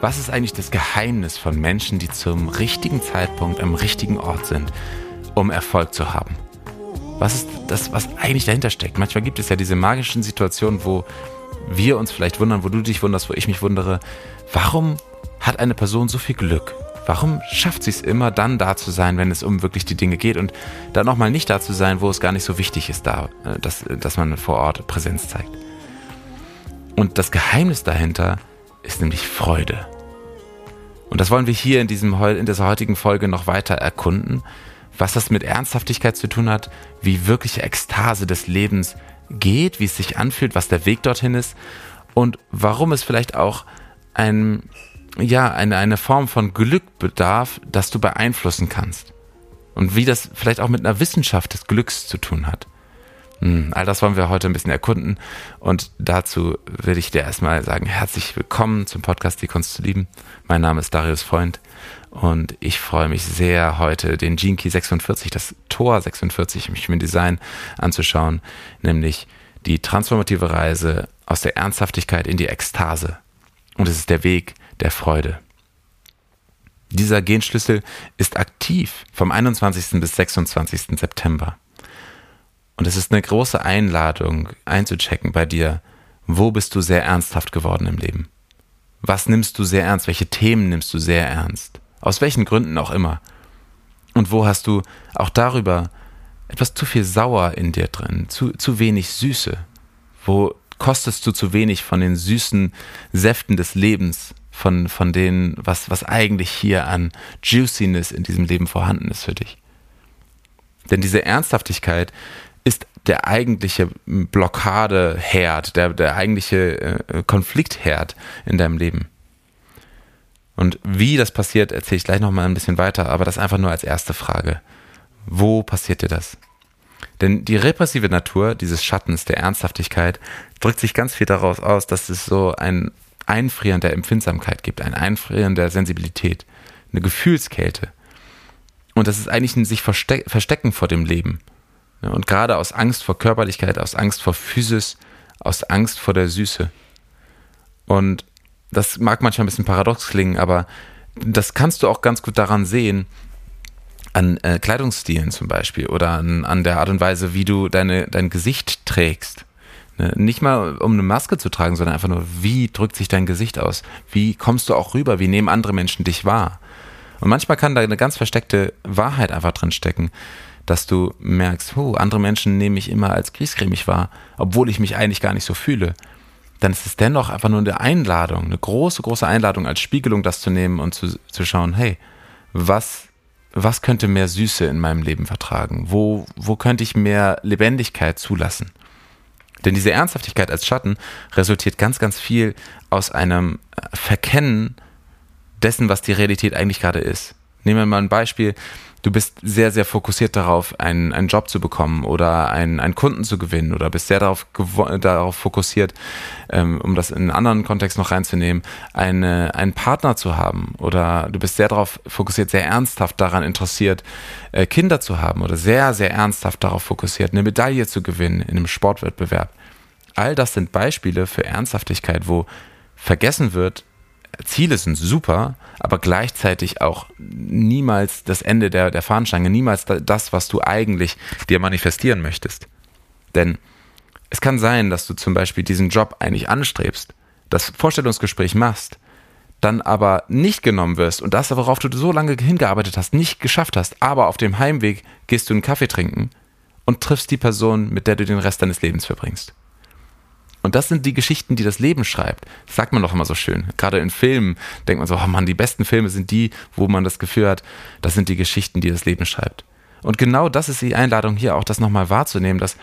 Was ist eigentlich das Geheimnis von Menschen, die zum richtigen Zeitpunkt am richtigen Ort sind, um Erfolg zu haben? Was ist das, was eigentlich dahinter steckt? Manchmal gibt es ja diese magischen Situationen, wo wir uns vielleicht wundern, wo du dich wunderst, wo ich mich wundere. Warum hat eine Person so viel Glück? Warum schafft sie es immer dann da zu sein, wenn es um wirklich die Dinge geht und dann nochmal nicht da zu sein, wo es gar nicht so wichtig ist, da, äh, dass, dass man vor Ort Präsenz zeigt? Und das Geheimnis dahinter ist nämlich Freude. Und das wollen wir hier in, diesem, in dieser heutigen Folge noch weiter erkunden, was das mit Ernsthaftigkeit zu tun hat, wie wirkliche Ekstase des Lebens geht, wie es sich anfühlt, was der Weg dorthin ist und warum es vielleicht auch ein, ja, eine, eine Form von Glück bedarf, das du beeinflussen kannst. Und wie das vielleicht auch mit einer Wissenschaft des Glücks zu tun hat. Hm, all das wollen wir heute ein bisschen erkunden. Und dazu will ich dir erstmal sagen, herzlich willkommen zum Podcast Die Kunst zu lieben. Mein Name ist Darius Freund und ich freue mich sehr, heute den Gene Key 46, das Tor 46 im Human Design anzuschauen, nämlich die transformative Reise aus der Ernsthaftigkeit in die Ekstase. Und es ist der Weg der Freude. Dieser Genschlüssel ist aktiv vom 21. bis 26. September. Und es ist eine große Einladung einzuchecken bei dir, wo bist du sehr ernsthaft geworden im Leben? Was nimmst du sehr ernst? Welche Themen nimmst du sehr ernst? Aus welchen Gründen auch immer. Und wo hast du auch darüber etwas zu viel Sauer in dir drin, zu, zu wenig Süße? Wo kostest du zu wenig von den süßen Säften des Lebens, von, von denen, was, was eigentlich hier an Juiciness in diesem Leben vorhanden ist für dich? Denn diese Ernsthaftigkeit der eigentliche Blockadeherd, der, der eigentliche äh, Konfliktherd in deinem Leben. Und wie das passiert, erzähle ich gleich nochmal ein bisschen weiter, aber das einfach nur als erste Frage. Wo passiert dir das? Denn die repressive Natur dieses Schattens der Ernsthaftigkeit drückt sich ganz viel daraus aus, dass es so ein Einfrieren der Empfindsamkeit gibt, ein Einfrieren der Sensibilität, eine Gefühlskälte. Und das ist eigentlich ein sich Verstecken vor dem Leben. Und gerade aus Angst vor Körperlichkeit, aus Angst vor Physis, aus Angst vor der Süße. Und das mag manchmal ein bisschen paradox klingen, aber das kannst du auch ganz gut daran sehen, an äh, Kleidungsstilen zum Beispiel oder an, an, der Art und Weise, wie du deine, dein Gesicht trägst. Ne? Nicht mal um eine Maske zu tragen, sondern einfach nur, wie drückt sich dein Gesicht aus? Wie kommst du auch rüber? Wie nehmen andere Menschen dich wahr? Und manchmal kann da eine ganz versteckte Wahrheit einfach drin stecken, dass du merkst, oh, andere Menschen nehmen mich immer als griesgrämig wahr, obwohl ich mich eigentlich gar nicht so fühle dann ist es dennoch einfach nur eine Einladung, eine große, große Einladung als Spiegelung, das zu nehmen und zu, zu schauen, hey, was, was könnte mehr Süße in meinem Leben vertragen? Wo, wo könnte ich mehr Lebendigkeit zulassen? Denn diese Ernsthaftigkeit als Schatten resultiert ganz, ganz viel aus einem Verkennen dessen, was die Realität eigentlich gerade ist. Nehmen wir mal ein Beispiel du bist sehr, sehr fokussiert darauf, einen, einen Job zu bekommen oder einen, einen Kunden zu gewinnen oder bist sehr darauf, darauf fokussiert, ähm, um das in einen anderen Kontext noch reinzunehmen, eine, einen Partner zu haben oder du bist sehr darauf fokussiert, sehr ernsthaft daran interessiert, äh, Kinder zu haben oder sehr, sehr ernsthaft darauf fokussiert, eine Medaille zu gewinnen in einem Sportwettbewerb. All das sind Beispiele für Ernsthaftigkeit, wo vergessen wird, Ziele sind super, aber gleichzeitig auch niemals das Ende der, der Fahnenstange, niemals das, was du eigentlich dir manifestieren möchtest. Denn es kann sein, dass du zum Beispiel diesen Job eigentlich anstrebst, das Vorstellungsgespräch machst, dann aber nicht genommen wirst und das, worauf du so lange hingearbeitet hast, nicht geschafft hast, aber auf dem Heimweg gehst du einen Kaffee trinken und triffst die Person, mit der du den Rest deines Lebens verbringst. Und das sind die Geschichten, die das Leben schreibt. Das sagt man doch immer so schön. Gerade in Filmen denkt man so, oh Mann, die besten Filme sind die, wo man das Gefühl hat, das sind die Geschichten, die das Leben schreibt. Und genau das ist die Einladung hier auch, das nochmal wahrzunehmen, dass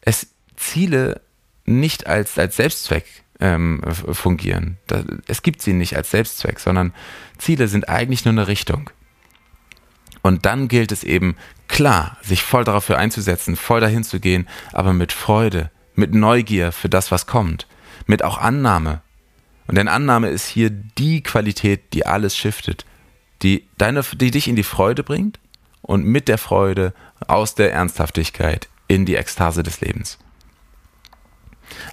es Ziele nicht als, als Selbstzweck ähm, fungieren. Es gibt sie nicht als Selbstzweck, sondern Ziele sind eigentlich nur eine Richtung. Und dann gilt es eben, klar, sich voll dafür einzusetzen, voll dahin zu gehen, aber mit Freude, mit Neugier für das, was kommt, mit auch Annahme. Und denn Annahme ist hier die Qualität, die alles shiftet, die, deine, die dich in die Freude bringt und mit der Freude aus der Ernsthaftigkeit in die Ekstase des Lebens.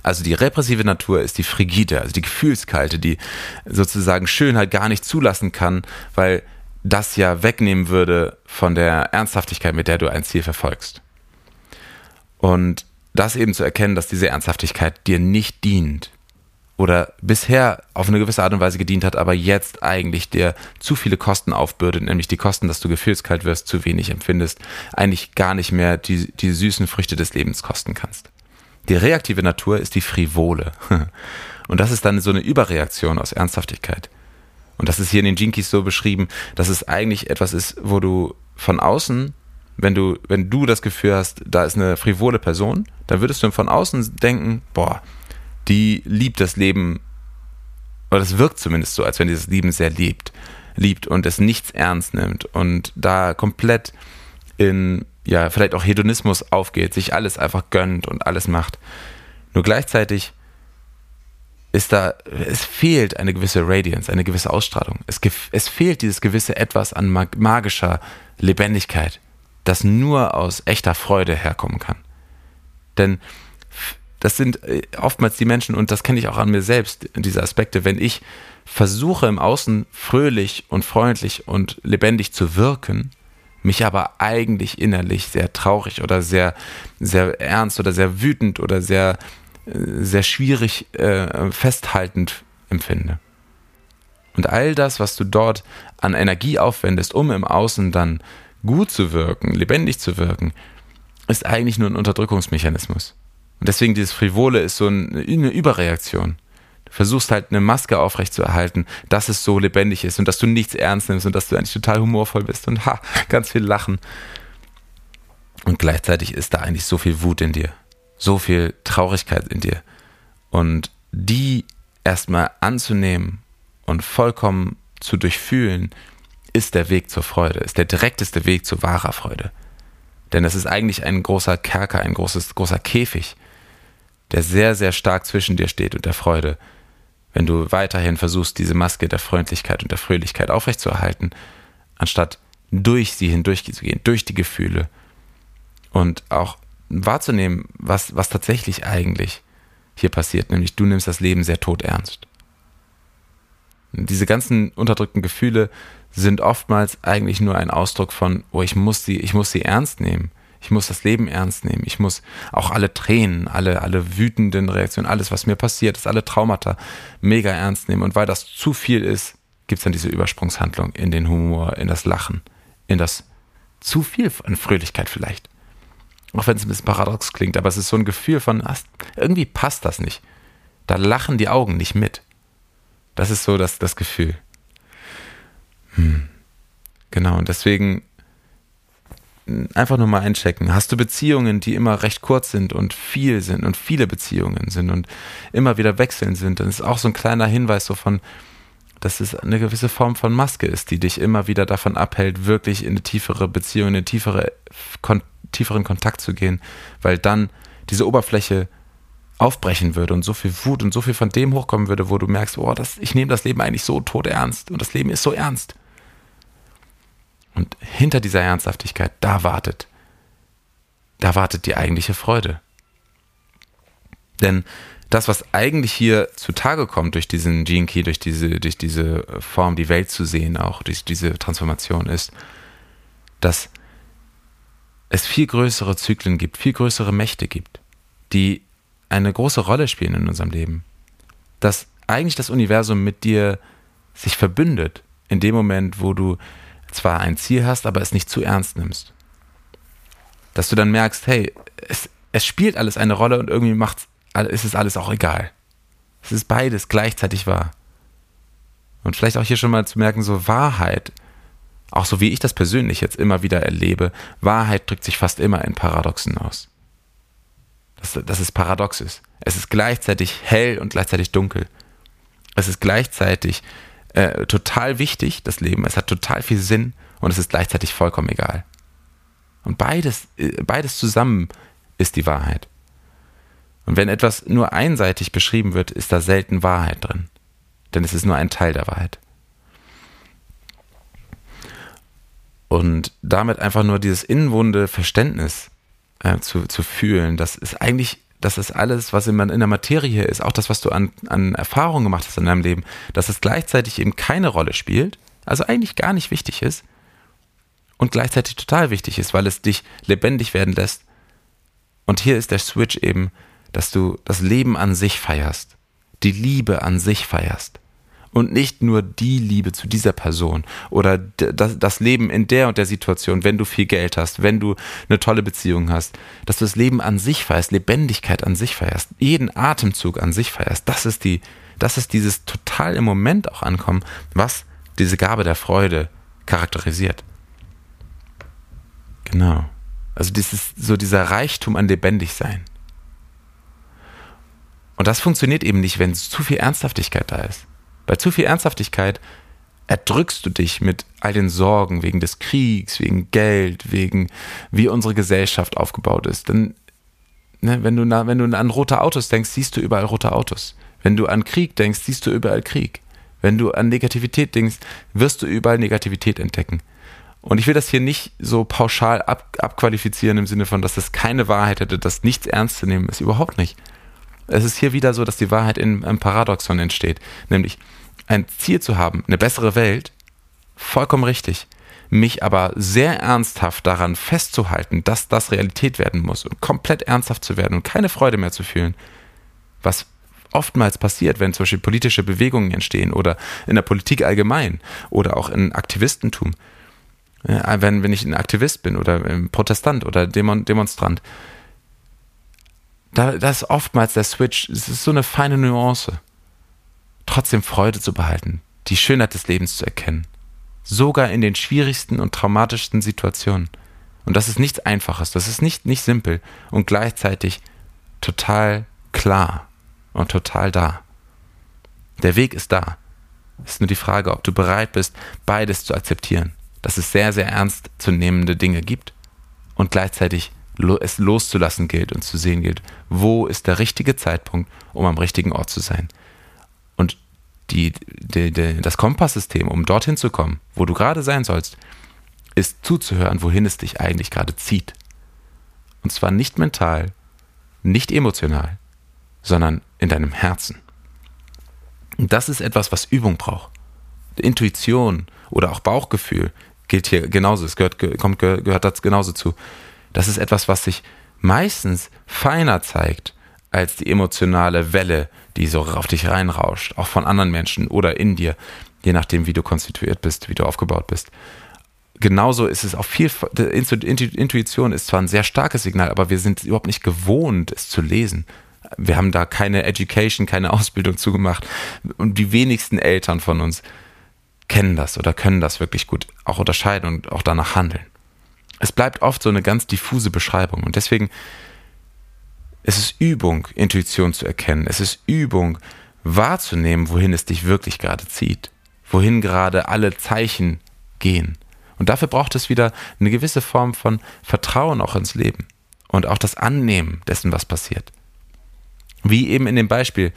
Also die repressive Natur ist die frigide, also die gefühlskalte, die sozusagen Schönheit gar nicht zulassen kann, weil das ja wegnehmen würde von der Ernsthaftigkeit, mit der du ein Ziel verfolgst. Und das eben zu erkennen, dass diese Ernsthaftigkeit dir nicht dient oder bisher auf eine gewisse Art und Weise gedient hat, aber jetzt eigentlich dir zu viele Kosten aufbürdet, nämlich die Kosten, dass du gefühlskalt wirst, zu wenig empfindest, eigentlich gar nicht mehr die, die süßen Früchte des Lebens kosten kannst. Die reaktive Natur ist die frivole. Und das ist dann so eine Überreaktion aus Ernsthaftigkeit. Und das ist hier in den Jinkies so beschrieben, dass es eigentlich etwas ist, wo du von außen, wenn du, wenn du das Gefühl hast, da ist eine frivole Person, dann würdest du von außen denken, boah, die liebt das Leben, oder das wirkt zumindest so, als wenn die das Leben sehr liebt, liebt und es nichts ernst nimmt und da komplett in, ja, vielleicht auch Hedonismus aufgeht, sich alles einfach gönnt und alles macht. Nur gleichzeitig ist da, es fehlt eine gewisse Radiance, eine gewisse Ausstrahlung. Es, es fehlt dieses gewisse Etwas an magischer Lebendigkeit, das nur aus echter Freude herkommen kann. Denn das sind äh, oftmals die Menschen, und das kenne ich auch an mir selbst, diese Aspekte, wenn ich versuche im Außen fröhlich und freundlich und lebendig zu wirken, mich aber eigentlich innerlich sehr traurig oder sehr, sehr ernst oder sehr wütend oder sehr sehr schwierig äh, festhaltend empfinde. Und all das, was du dort an Energie aufwendest, um im Außen dann gut zu wirken, lebendig zu wirken, ist eigentlich nur ein Unterdrückungsmechanismus. Und deswegen dieses Frivole ist so eine Überreaktion. Du versuchst halt eine Maske aufrechtzuerhalten, dass es so lebendig ist und dass du nichts ernst nimmst und dass du eigentlich total humorvoll bist und ha, ganz viel lachen. Und gleichzeitig ist da eigentlich so viel Wut in dir so viel Traurigkeit in dir. Und die erstmal anzunehmen und vollkommen zu durchfühlen, ist der Weg zur Freude, ist der direkteste Weg zu wahrer Freude. Denn es ist eigentlich ein großer Kerker, ein großes, großer Käfig, der sehr, sehr stark zwischen dir steht und der Freude. Wenn du weiterhin versuchst, diese Maske der Freundlichkeit und der Fröhlichkeit aufrechtzuerhalten, anstatt durch sie hindurch zu gehen, durch die Gefühle und auch wahrzunehmen, was, was tatsächlich eigentlich hier passiert, nämlich du nimmst das Leben sehr tot ernst. Diese ganzen unterdrückten Gefühle sind oftmals eigentlich nur ein Ausdruck von, oh, ich muss sie, ich muss sie ernst nehmen. Ich muss das Leben ernst nehmen. Ich muss auch alle Tränen, alle, alle wütenden Reaktionen, alles, was mir passiert ist, alle Traumata mega ernst nehmen. Und weil das zu viel ist, gibt es dann diese Übersprungshandlung in den Humor, in das Lachen, in das zu viel an Fröhlichkeit vielleicht. Auch wenn es ein bisschen paradox klingt, aber es ist so ein Gefühl von, irgendwie passt das nicht. Da lachen die Augen nicht mit. Das ist so das, das Gefühl. Hm. Genau, und deswegen hm, einfach nur mal einchecken. Hast du Beziehungen, die immer recht kurz sind und viel sind und viele Beziehungen sind und immer wieder wechseln sind, dann ist auch so ein kleiner Hinweis so von, dass es eine gewisse Form von Maske ist, die dich immer wieder davon abhält, wirklich in eine tiefere Beziehung, in eine tiefere Kontakt tieferen Kontakt zu gehen, weil dann diese Oberfläche aufbrechen würde und so viel Wut und so viel von dem hochkommen würde, wo du merkst, oh, das, ich nehme das Leben eigentlich so tot ernst und das Leben ist so ernst. Und hinter dieser Ernsthaftigkeit, da wartet, da wartet die eigentliche Freude. Denn das, was eigentlich hier zutage kommt durch diesen Gene Key, durch diese, durch diese Form, die Welt zu sehen, auch durch diese Transformation ist, dass es viel größere Zyklen gibt, viel größere Mächte gibt, die eine große Rolle spielen in unserem Leben. Dass eigentlich das Universum mit dir sich verbündet in dem Moment, wo du zwar ein Ziel hast, aber es nicht zu ernst nimmst. Dass du dann merkst, hey, es, es spielt alles eine Rolle und irgendwie macht, ist es alles auch egal. Es ist beides gleichzeitig wahr. Und vielleicht auch hier schon mal zu merken, so Wahrheit auch so wie ich das persönlich jetzt immer wieder erlebe, Wahrheit drückt sich fast immer in Paradoxen aus. Dass, dass es paradox ist. Es ist gleichzeitig hell und gleichzeitig dunkel. Es ist gleichzeitig äh, total wichtig, das Leben. Es hat total viel Sinn und es ist gleichzeitig vollkommen egal. Und beides, äh, beides zusammen ist die Wahrheit. Und wenn etwas nur einseitig beschrieben wird, ist da selten Wahrheit drin. Denn es ist nur ein Teil der Wahrheit. Und damit einfach nur dieses innenwunde Verständnis äh, zu, zu fühlen, dass es eigentlich dass es alles, was in, in der Materie ist, auch das, was du an, an Erfahrungen gemacht hast in deinem Leben, dass es gleichzeitig eben keine Rolle spielt, also eigentlich gar nicht wichtig ist und gleichzeitig total wichtig ist, weil es dich lebendig werden lässt. Und hier ist der Switch eben, dass du das Leben an sich feierst, die Liebe an sich feierst und nicht nur die Liebe zu dieser Person oder das, das, Leben in der und der Situation, wenn du viel Geld hast, wenn du eine tolle Beziehung hast, dass du das Leben an sich feierst, Lebendigkeit an sich feierst, jeden Atemzug an sich feierst. Das ist die, das ist dieses total im Moment auch ankommen, was diese Gabe der Freude charakterisiert. Genau. Also dieses, so dieser Reichtum an Lebendigsein. Und das funktioniert eben nicht, wenn zu viel Ernsthaftigkeit da ist. Bei zu viel Ernsthaftigkeit erdrückst du dich mit all den Sorgen wegen des Kriegs, wegen Geld, wegen wie unsere Gesellschaft aufgebaut ist. Denn ne, wenn, du na, wenn du an rote Autos denkst, siehst du überall rote Autos. Wenn du an Krieg denkst, siehst du überall Krieg. Wenn du an Negativität denkst, wirst du überall Negativität entdecken. Und ich will das hier nicht so pauschal ab, abqualifizieren im Sinne von, dass es keine Wahrheit hätte, dass nichts ernst zu nehmen ist. Überhaupt nicht. Es ist hier wieder so, dass die Wahrheit in einem Paradoxon entsteht. Nämlich, ein Ziel zu haben, eine bessere Welt, vollkommen richtig. Mich aber sehr ernsthaft daran festzuhalten, dass das Realität werden muss und komplett ernsthaft zu werden und keine Freude mehr zu fühlen, was oftmals passiert, wenn zum Beispiel politische Bewegungen entstehen oder in der Politik allgemein oder auch in Aktivistentum. Wenn, wenn ich ein Aktivist bin oder ein Protestant oder Demonstrant, da, das ist oftmals der Switch, es ist so eine feine Nuance trotzdem Freude zu behalten, die Schönheit des Lebens zu erkennen. Sogar in den schwierigsten und traumatischsten Situationen. Und das ist nichts Einfaches, das ist nicht, nicht simpel und gleichzeitig total klar und total da. Der Weg ist da. Es ist nur die Frage, ob du bereit bist, beides zu akzeptieren. Dass es sehr, sehr ernstzunehmende Dinge gibt und gleichzeitig es loszulassen gilt und zu sehen gilt, wo ist der richtige Zeitpunkt, um am richtigen Ort zu sein die, die, die, das Kompasssystem, um dorthin zu kommen, wo du gerade sein sollst, ist zuzuhören, wohin es dich eigentlich gerade zieht. Und zwar nicht mental, nicht emotional, sondern in deinem Herzen. Und das ist etwas, was Übung braucht. Intuition oder auch Bauchgefühl gilt hier genauso. Es gehört, kommt, gehört das genauso zu. Das ist etwas, was sich meistens feiner zeigt als die emotionale Welle, die so auf dich reinrauscht, auch von anderen Menschen oder in dir, je nachdem, wie du konstituiert bist, wie du aufgebaut bist. Genauso ist es auch viel, Intuition ist zwar ein sehr starkes Signal, aber wir sind überhaupt nicht gewohnt, es zu lesen. Wir haben da keine Education, keine Ausbildung zugemacht. Und die wenigsten Eltern von uns kennen das oder können das wirklich gut auch unterscheiden und auch danach handeln. Es bleibt oft so eine ganz diffuse Beschreibung. Und deswegen es ist Übung, Intuition zu erkennen. Es ist Übung, wahrzunehmen, wohin es dich wirklich gerade zieht. Wohin gerade alle Zeichen gehen. Und dafür braucht es wieder eine gewisse Form von Vertrauen auch ins Leben. Und auch das Annehmen dessen, was passiert. Wie eben in dem Beispiel,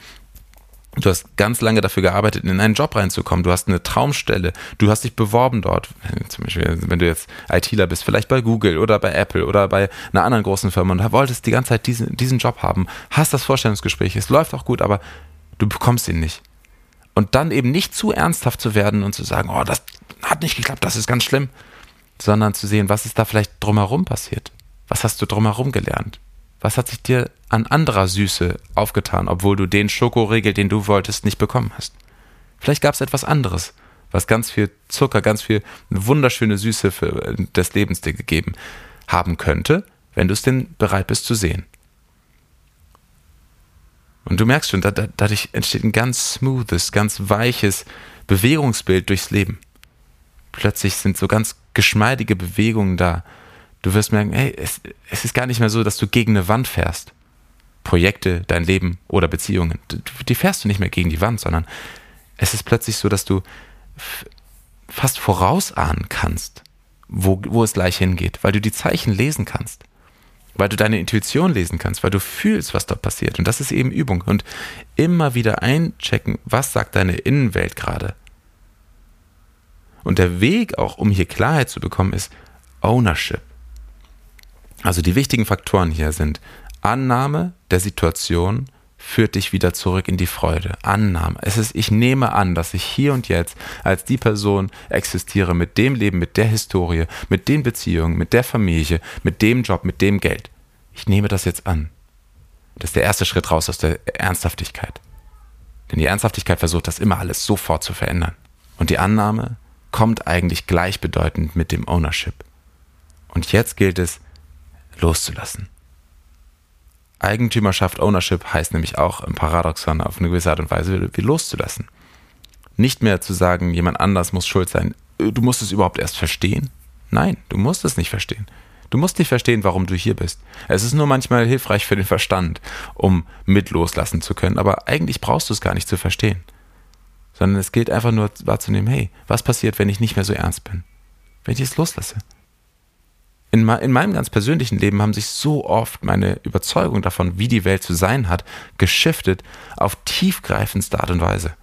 Du hast ganz lange dafür gearbeitet, in einen Job reinzukommen. Du hast eine Traumstelle. Du hast dich beworben dort. Zum Beispiel, wenn du jetzt ITler bist, vielleicht bei Google oder bei Apple oder bei einer anderen großen Firma und wolltest die ganze Zeit diesen, diesen Job haben, hast das Vorstellungsgespräch, es läuft auch gut, aber du bekommst ihn nicht. Und dann eben nicht zu ernsthaft zu werden und zu sagen, oh, das hat nicht geklappt, das ist ganz schlimm, sondern zu sehen, was ist da vielleicht drumherum passiert? Was hast du drumherum gelernt? Was hat sich dir an anderer Süße aufgetan, obwohl du den Schokoriegel, den du wolltest, nicht bekommen hast? Vielleicht gab es etwas anderes, was ganz viel Zucker, ganz viel wunderschöne Süße für, äh, des Lebens dir gegeben haben könnte, wenn du es denn bereit bist zu sehen. Und du merkst schon, da, da, dadurch entsteht ein ganz smoothes, ganz weiches Bewegungsbild durchs Leben. Plötzlich sind so ganz geschmeidige Bewegungen da, Du wirst merken, hey, es, es ist gar nicht mehr so, dass du gegen eine Wand fährst. Projekte, dein Leben oder Beziehungen, die fährst du nicht mehr gegen die Wand, sondern es ist plötzlich so, dass du fast vorausahnen kannst, wo, wo es gleich hingeht, weil du die Zeichen lesen kannst, weil du deine Intuition lesen kannst, weil du fühlst, was dort passiert. Und das ist eben Übung. Und immer wieder einchecken, was sagt deine Innenwelt gerade. Und der Weg auch, um hier Klarheit zu bekommen, ist Ownership. Also die wichtigen Faktoren hier sind Annahme der Situation führt dich wieder zurück in die Freude. Annahme. Es ist, ich nehme an, dass ich hier und jetzt als die Person existiere mit dem Leben, mit der Historie, mit den Beziehungen, mit der Familie, mit dem Job, mit dem Geld. Ich nehme das jetzt an. Das ist der erste Schritt raus aus der Ernsthaftigkeit. Denn die Ernsthaftigkeit versucht das immer alles sofort zu verändern. Und die Annahme kommt eigentlich gleichbedeutend mit dem Ownership. Und jetzt gilt es, loszulassen. Eigentümerschaft, Ownership heißt nämlich auch im Paradoxon auf eine gewisse Art und Weise wie loszulassen. Nicht mehr zu sagen, jemand anders muss schuld sein. Du musst es überhaupt erst verstehen. Nein, du musst es nicht verstehen. Du musst nicht verstehen, warum du hier bist. Es ist nur manchmal hilfreich für den Verstand, um mit loslassen zu können, aber eigentlich brauchst du es gar nicht zu verstehen. Sondern es gilt einfach nur wahrzunehmen, hey, was passiert, wenn ich nicht mehr so ernst bin? Wenn ich es loslasse? In, in meinem ganz persönlichen Leben haben sich so oft meine Überzeugung davon, wie die Welt zu sein hat, geschiftet auf tiefgreifendste Art und Weise.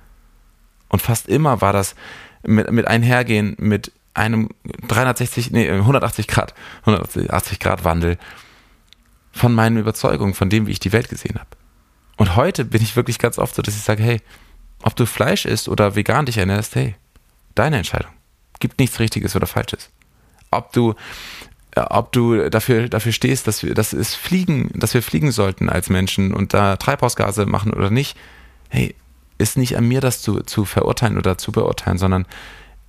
Und fast immer war das mit, mit einhergehen mit einem 360, nee, 180 Grad, 180 Grad Wandel von meinen Überzeugungen, von dem, wie ich die Welt gesehen habe. Und heute bin ich wirklich ganz oft so, dass ich sage, hey, ob du Fleisch isst oder vegan dich ernährst, hey, deine Entscheidung. Gibt nichts Richtiges oder Falsches. Ob du ob du dafür, dafür stehst, dass wir, dass es fliegen, dass wir fliegen sollten als Menschen und da Treibhausgase machen oder nicht, hey, ist nicht an mir, das zu, zu verurteilen oder zu beurteilen, sondern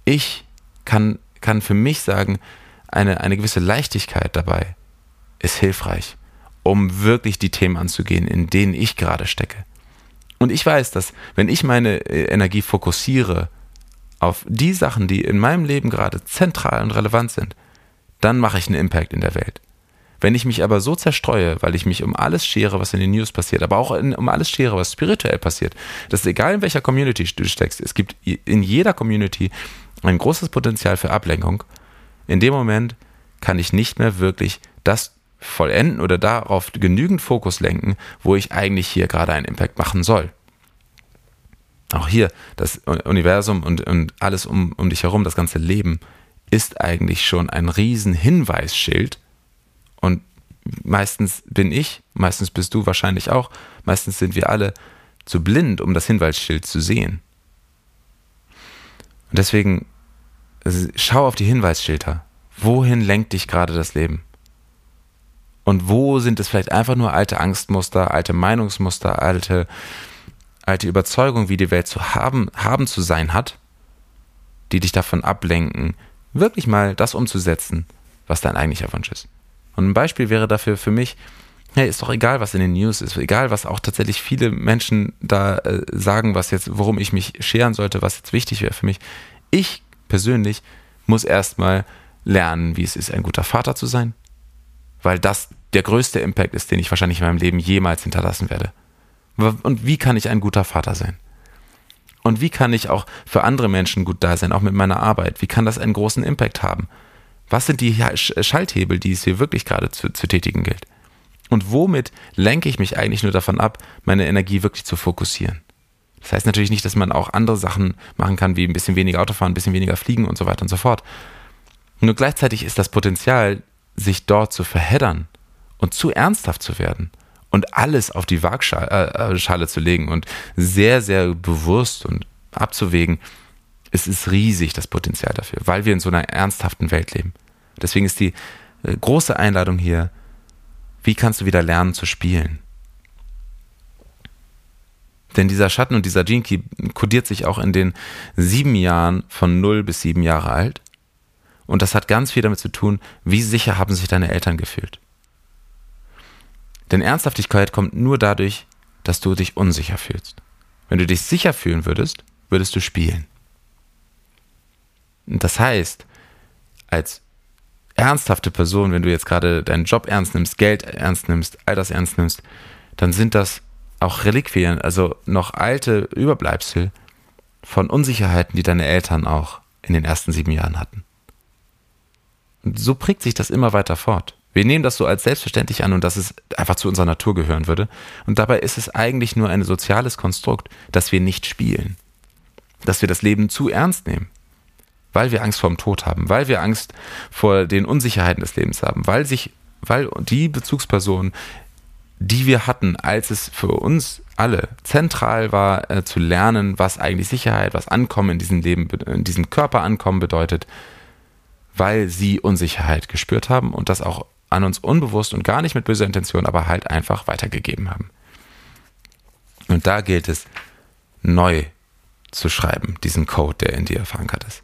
ich kann, kann für mich sagen, eine, eine gewisse Leichtigkeit dabei ist hilfreich, um wirklich die Themen anzugehen, in denen ich gerade stecke. Und ich weiß, dass wenn ich meine äh, Energie fokussiere auf die Sachen, die in meinem Leben gerade zentral und relevant sind, dann mache ich einen Impact in der Welt. Wenn ich mich aber so zerstreue, weil ich mich um alles schere, was in den News passiert, aber auch in, um alles schere, was spirituell passiert, das ist egal, in welcher Community du steckst, es gibt in jeder Community ein großes Potenzial für Ablenkung. In dem Moment kann ich nicht mehr wirklich das vollenden oder darauf genügend Fokus lenken, wo ich eigentlich hier gerade einen Impact machen soll. Auch hier, das Universum und, und alles um, um dich herum, das ganze Leben, ist eigentlich schon ein riesen Hinweisschild. Und meistens bin ich, meistens bist du wahrscheinlich auch, meistens sind wir alle zu blind, um das Hinweisschild zu sehen. Und deswegen also schau auf die Hinweisschilder. Wohin lenkt dich gerade das Leben? Und wo sind es vielleicht einfach nur alte Angstmuster, alte Meinungsmuster, alte, alte Überzeugungen, wie die Welt zu haben, haben zu sein hat, die dich davon ablenken, wirklich mal das umzusetzen, was dein eigentlicher Wunsch ist. Und ein Beispiel wäre dafür für mich, hey, ist doch egal, was in den News ist, egal, was auch tatsächlich viele Menschen da äh, sagen, was jetzt, worum ich mich scheren sollte, was jetzt wichtig wäre für mich. Ich persönlich muss erstmal lernen, wie es ist, ein guter Vater zu sein, weil das der größte Impact ist, den ich wahrscheinlich in meinem Leben jemals hinterlassen werde. Und wie kann ich ein guter Vater sein? Und wie kann ich auch für andere Menschen gut da sein, auch mit meiner Arbeit? Wie kann das einen großen Impact haben? Was sind die Schalthebel, die es hier wirklich gerade zu, zu tätigen gilt? Und womit lenke ich mich eigentlich nur davon ab, meine Energie wirklich zu fokussieren? Das heißt natürlich nicht, dass man auch andere Sachen machen kann, wie ein bisschen weniger Autofahren, ein bisschen weniger fliegen und so weiter und so fort. Nur gleichzeitig ist das Potenzial, sich dort zu verheddern und zu ernsthaft zu werden und alles auf die Waagschale äh, äh, zu legen und sehr, sehr bewusst und abzuwägen, es ist riesig, das Potenzial dafür, weil wir in so einer ernsthaften Welt leben. Deswegen ist die äh, große Einladung hier, wie kannst du wieder lernen zu spielen? Denn dieser Schatten und dieser Key kodiert sich auch in den sieben Jahren von null bis sieben Jahre alt. Und das hat ganz viel damit zu tun, wie sicher haben sich deine Eltern gefühlt. Denn Ernsthaftigkeit kommt nur dadurch, dass du dich unsicher fühlst. Wenn du dich sicher fühlen würdest, würdest du spielen. Und das heißt, als ernsthafte Person, wenn du jetzt gerade deinen Job ernst nimmst, Geld ernst nimmst, all das ernst nimmst, dann sind das auch Reliquien, also noch alte Überbleibsel von Unsicherheiten, die deine Eltern auch in den ersten sieben Jahren hatten. Und so prägt sich das immer weiter fort. Wir nehmen das so als selbstverständlich an und dass es einfach zu unserer Natur gehören würde. Und dabei ist es eigentlich nur ein soziales Konstrukt, dass wir nicht spielen. Dass wir das Leben zu ernst nehmen. Weil wir Angst vor dem Tod haben, weil wir Angst vor den Unsicherheiten des Lebens haben, weil sich, weil die Bezugsperson die wir hatten, als es für uns alle zentral war, äh, zu lernen, was eigentlich Sicherheit, was Ankommen in diesem Leben, in diesem Körper ankommen bedeutet, weil sie Unsicherheit gespürt haben und das auch an uns unbewusst und gar nicht mit böser Intention, aber halt einfach weitergegeben haben. Und da gilt es, neu zu schreiben, diesen Code, der in dir verankert ist.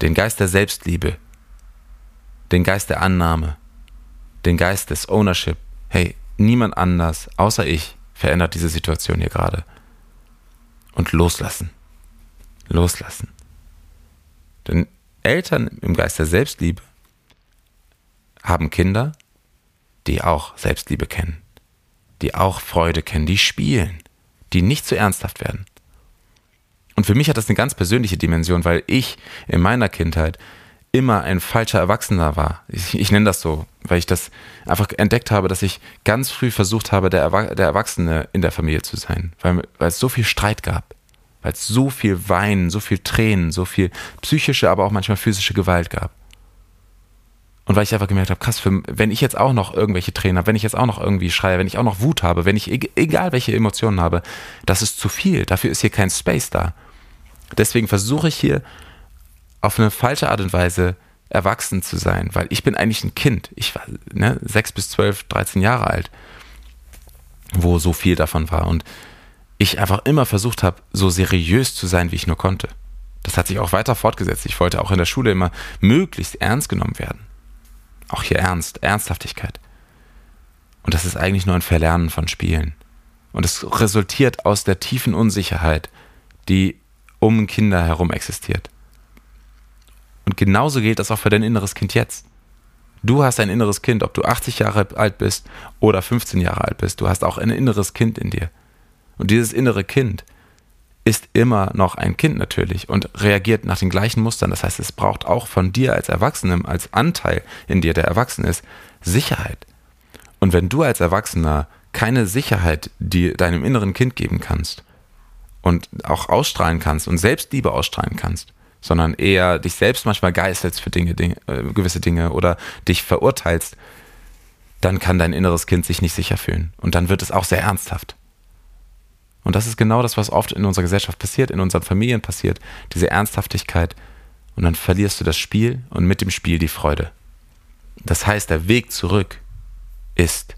Den Geist der Selbstliebe, den Geist der Annahme, den Geist des Ownership. Hey, niemand anders außer ich verändert diese Situation hier gerade. Und loslassen. Loslassen. Denn Eltern im Geist der Selbstliebe haben Kinder, die auch Selbstliebe kennen, die auch Freude kennen, die spielen, die nicht zu ernsthaft werden. Und für mich hat das eine ganz persönliche Dimension, weil ich in meiner Kindheit immer ein falscher Erwachsener war. Ich, ich nenne das so, weil ich das einfach entdeckt habe, dass ich ganz früh versucht habe, der, Erwa der Erwachsene in der Familie zu sein, weil, weil es so viel Streit gab, weil es so viel Weinen, so viel Tränen, so viel psychische, aber auch manchmal physische Gewalt gab. Und weil ich einfach gemerkt habe, krass, für, wenn ich jetzt auch noch irgendwelche Tränen habe, wenn ich jetzt auch noch irgendwie schreie, wenn ich auch noch Wut habe, wenn ich egal welche Emotionen habe, das ist zu viel. Dafür ist hier kein Space da. Deswegen versuche ich hier auf eine falsche Art und Weise erwachsen zu sein, weil ich bin eigentlich ein Kind. Ich war ne, 6 bis 12, 13 Jahre alt, wo so viel davon war. Und ich einfach immer versucht habe, so seriös zu sein, wie ich nur konnte. Das hat sich auch weiter fortgesetzt. Ich wollte auch in der Schule immer möglichst ernst genommen werden. Auch hier Ernst, Ernsthaftigkeit. Und das ist eigentlich nur ein Verlernen von Spielen. Und es resultiert aus der tiefen Unsicherheit, die um Kinder herum existiert. Und genauso gilt das auch für dein inneres Kind jetzt. Du hast ein inneres Kind, ob du 80 Jahre alt bist oder 15 Jahre alt bist. Du hast auch ein inneres Kind in dir. Und dieses innere Kind ist immer noch ein Kind natürlich und reagiert nach den gleichen Mustern. Das heißt, es braucht auch von dir als Erwachsenem, als Anteil in dir, der erwachsen ist, Sicherheit. Und wenn du als Erwachsener keine Sicherheit die deinem inneren Kind geben kannst, und auch ausstrahlen kannst und Selbstliebe ausstrahlen kannst, sondern eher dich selbst manchmal geißelst für Dinge, Dinge äh, gewisse Dinge oder dich verurteilst, dann kann dein inneres Kind sich nicht sicher fühlen. Und dann wird es auch sehr ernsthaft. Und das ist genau das, was oft in unserer Gesellschaft passiert, in unseren Familien passiert, diese Ernsthaftigkeit. Und dann verlierst du das Spiel und mit dem Spiel die Freude. Das heißt, der Weg zurück ist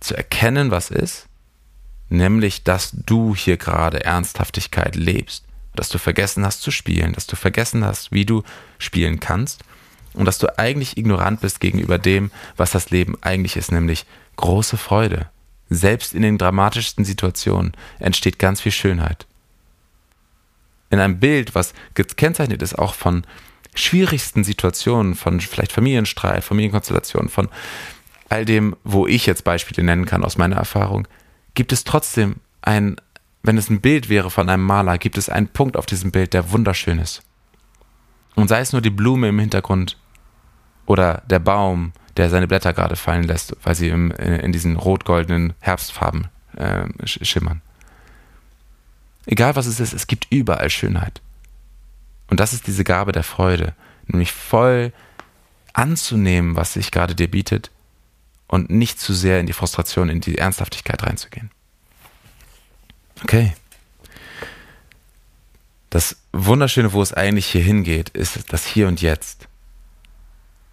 zu erkennen, was ist, nämlich dass du hier gerade Ernsthaftigkeit lebst, dass du vergessen hast zu spielen, dass du vergessen hast, wie du spielen kannst und dass du eigentlich ignorant bist gegenüber dem, was das Leben eigentlich ist, nämlich große Freude. Selbst in den dramatischsten Situationen entsteht ganz viel Schönheit. In einem Bild, was gekennzeichnet ist auch von schwierigsten Situationen, von vielleicht Familienstreit, Familienkonstellationen, von all dem, wo ich jetzt Beispiele nennen kann aus meiner Erfahrung, gibt es trotzdem ein, wenn es ein Bild wäre von einem Maler, gibt es einen Punkt auf diesem Bild, der wunderschön ist. Und sei es nur die Blume im Hintergrund oder der Baum, der seine Blätter gerade fallen lässt, weil sie im, in diesen rot-goldenen Herbstfarben äh, schimmern. Egal was es ist, es gibt überall Schönheit. Und das ist diese Gabe der Freude, nämlich voll anzunehmen, was sich gerade dir bietet und nicht zu sehr in die Frustration, in die Ernsthaftigkeit reinzugehen. Okay. Das Wunderschöne, wo es eigentlich hier hingeht, ist das Hier und Jetzt.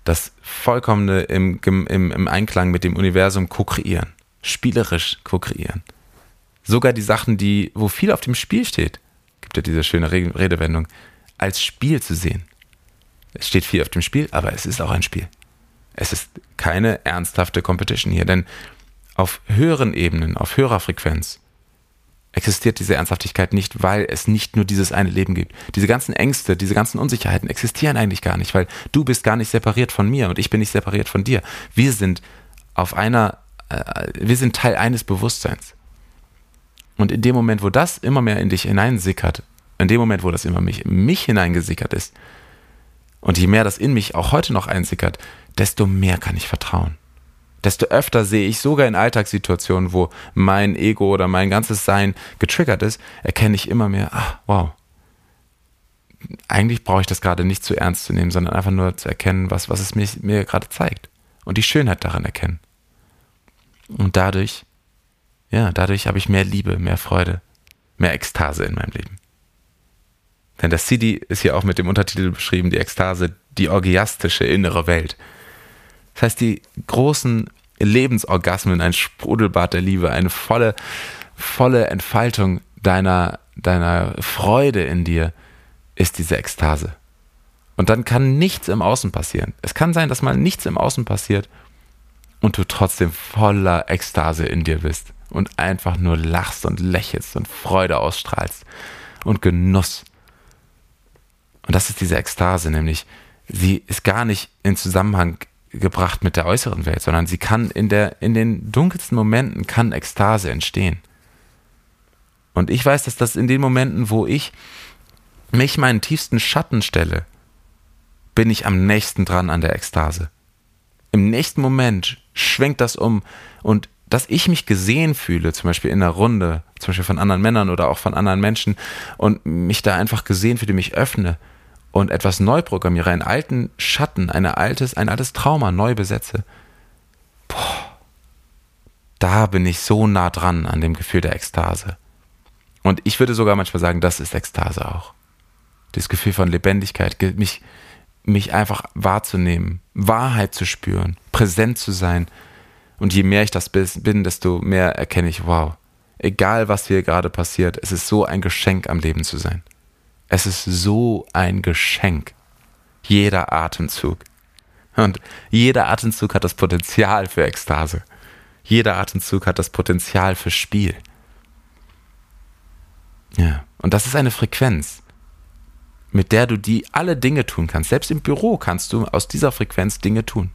Das Vollkommene im, im, im Einklang mit dem Universum co-kreieren. Spielerisch co-kreieren. Sogar die Sachen, die, wo viel auf dem Spiel steht, gibt ja diese schöne Redewendung, als Spiel zu sehen. Es steht viel auf dem Spiel, aber es ist auch ein Spiel. Es ist keine ernsthafte Competition hier, denn auf höheren Ebenen, auf höherer Frequenz existiert diese Ernsthaftigkeit nicht, weil es nicht nur dieses eine Leben gibt. Diese ganzen Ängste, diese ganzen Unsicherheiten existieren eigentlich gar nicht, weil du bist gar nicht separiert von mir und ich bin nicht separiert von dir. Wir sind auf einer, äh, wir sind Teil eines Bewusstseins. Und in dem Moment, wo das immer mehr in dich hineinsickert, in dem Moment, wo das immer mich, in mich hineingesickert ist, und je mehr das in mich auch heute noch einsickert, desto mehr kann ich vertrauen. Desto öfter sehe ich sogar in Alltagssituationen, wo mein Ego oder mein ganzes Sein getriggert ist, erkenne ich immer mehr, ah, wow. Eigentlich brauche ich das gerade nicht zu ernst zu nehmen, sondern einfach nur zu erkennen, was, was es mir, mir gerade zeigt. Und die Schönheit darin erkennen. Und dadurch, ja, dadurch habe ich mehr Liebe, mehr Freude, mehr Ekstase in meinem Leben. Denn das CD ist hier auch mit dem Untertitel beschrieben, die Ekstase, die orgiastische innere Welt. Das heißt, die großen Lebensorgasmen, ein Sprudelbad der Liebe, eine volle, volle Entfaltung deiner, deiner Freude in dir ist diese Ekstase. Und dann kann nichts im Außen passieren. Es kann sein, dass mal nichts im Außen passiert und du trotzdem voller Ekstase in dir bist und einfach nur lachst und lächelst und Freude ausstrahlst und Genuss. Und das ist diese Ekstase, nämlich sie ist gar nicht in Zusammenhang gebracht mit der äußeren Welt, sondern sie kann in der in den dunkelsten Momenten kann Ekstase entstehen. Und ich weiß, dass das in den Momenten, wo ich mich meinen tiefsten Schatten stelle, bin ich am nächsten dran an der Ekstase. Im nächsten Moment schwenkt das um und dass ich mich gesehen fühle, zum Beispiel in einer Runde, zum Beispiel von anderen Männern oder auch von anderen Menschen und mich da einfach gesehen fühle, mich öffne und etwas neu programmiere, einen alten Schatten, eine altes, ein altes Trauma neu besetze. Boah, da bin ich so nah dran an dem Gefühl der Ekstase. Und ich würde sogar manchmal sagen, das ist Ekstase auch. Das Gefühl von Lebendigkeit, mich, mich einfach wahrzunehmen, Wahrheit zu spüren, präsent zu sein. Und je mehr ich das bin, desto mehr erkenne ich, wow, egal was hier gerade passiert, es ist so ein Geschenk am Leben zu sein. Es ist so ein Geschenk. Jeder Atemzug. Und jeder Atemzug hat das Potenzial für Ekstase. Jeder Atemzug hat das Potenzial für Spiel. Ja, und das ist eine Frequenz, mit der du die alle Dinge tun kannst. Selbst im Büro kannst du aus dieser Frequenz Dinge tun.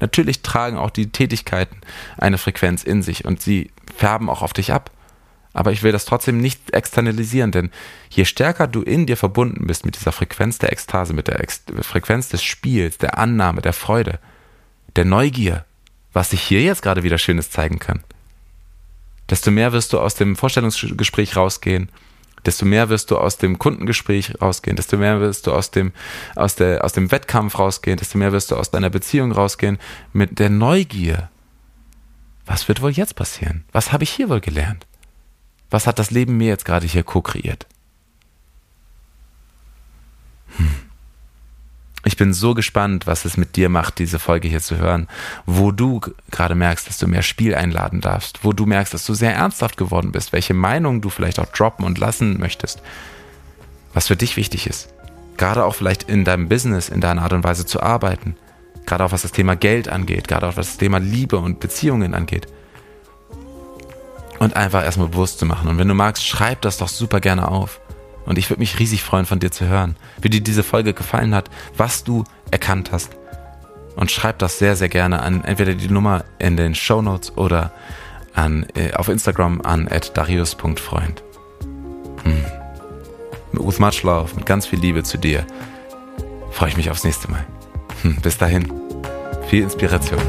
Natürlich tragen auch die Tätigkeiten eine Frequenz in sich und sie färben auch auf dich ab. Aber ich will das trotzdem nicht externalisieren, denn je stärker du in dir verbunden bist mit dieser Frequenz der Ekstase, mit der Ex Frequenz des Spiels, der Annahme, der Freude, der Neugier, was sich hier jetzt gerade wieder Schönes zeigen kann, desto mehr wirst du aus dem Vorstellungsgespräch rausgehen, desto mehr wirst du aus dem Kundengespräch rausgehen, desto mehr wirst du aus dem, aus, der, aus dem Wettkampf rausgehen, desto mehr wirst du aus deiner Beziehung rausgehen mit der Neugier. Was wird wohl jetzt passieren? Was habe ich hier wohl gelernt? Was hat das Leben mir jetzt gerade hier co-kreiert? Hm. Ich bin so gespannt, was es mit dir macht, diese Folge hier zu hören, wo du gerade merkst, dass du mehr Spiel einladen darfst, wo du merkst, dass du sehr ernsthaft geworden bist, welche Meinung du vielleicht auch droppen und lassen möchtest, was für dich wichtig ist. Gerade auch vielleicht in deinem Business, in deiner Art und Weise zu arbeiten, gerade auch was das Thema Geld angeht, gerade auch was das Thema Liebe und Beziehungen angeht und einfach erstmal bewusst zu machen. Und wenn du magst, schreib das doch super gerne auf. Und ich würde mich riesig freuen, von dir zu hören, wie dir diese Folge gefallen hat, was du erkannt hast. Und schreib das sehr, sehr gerne an entweder die Nummer in den Show Notes oder an, äh, auf Instagram an darius.freund. Hm. With much love, mit ganz viel Liebe zu dir, freue ich mich aufs nächste Mal. Hm, bis dahin, viel Inspiration.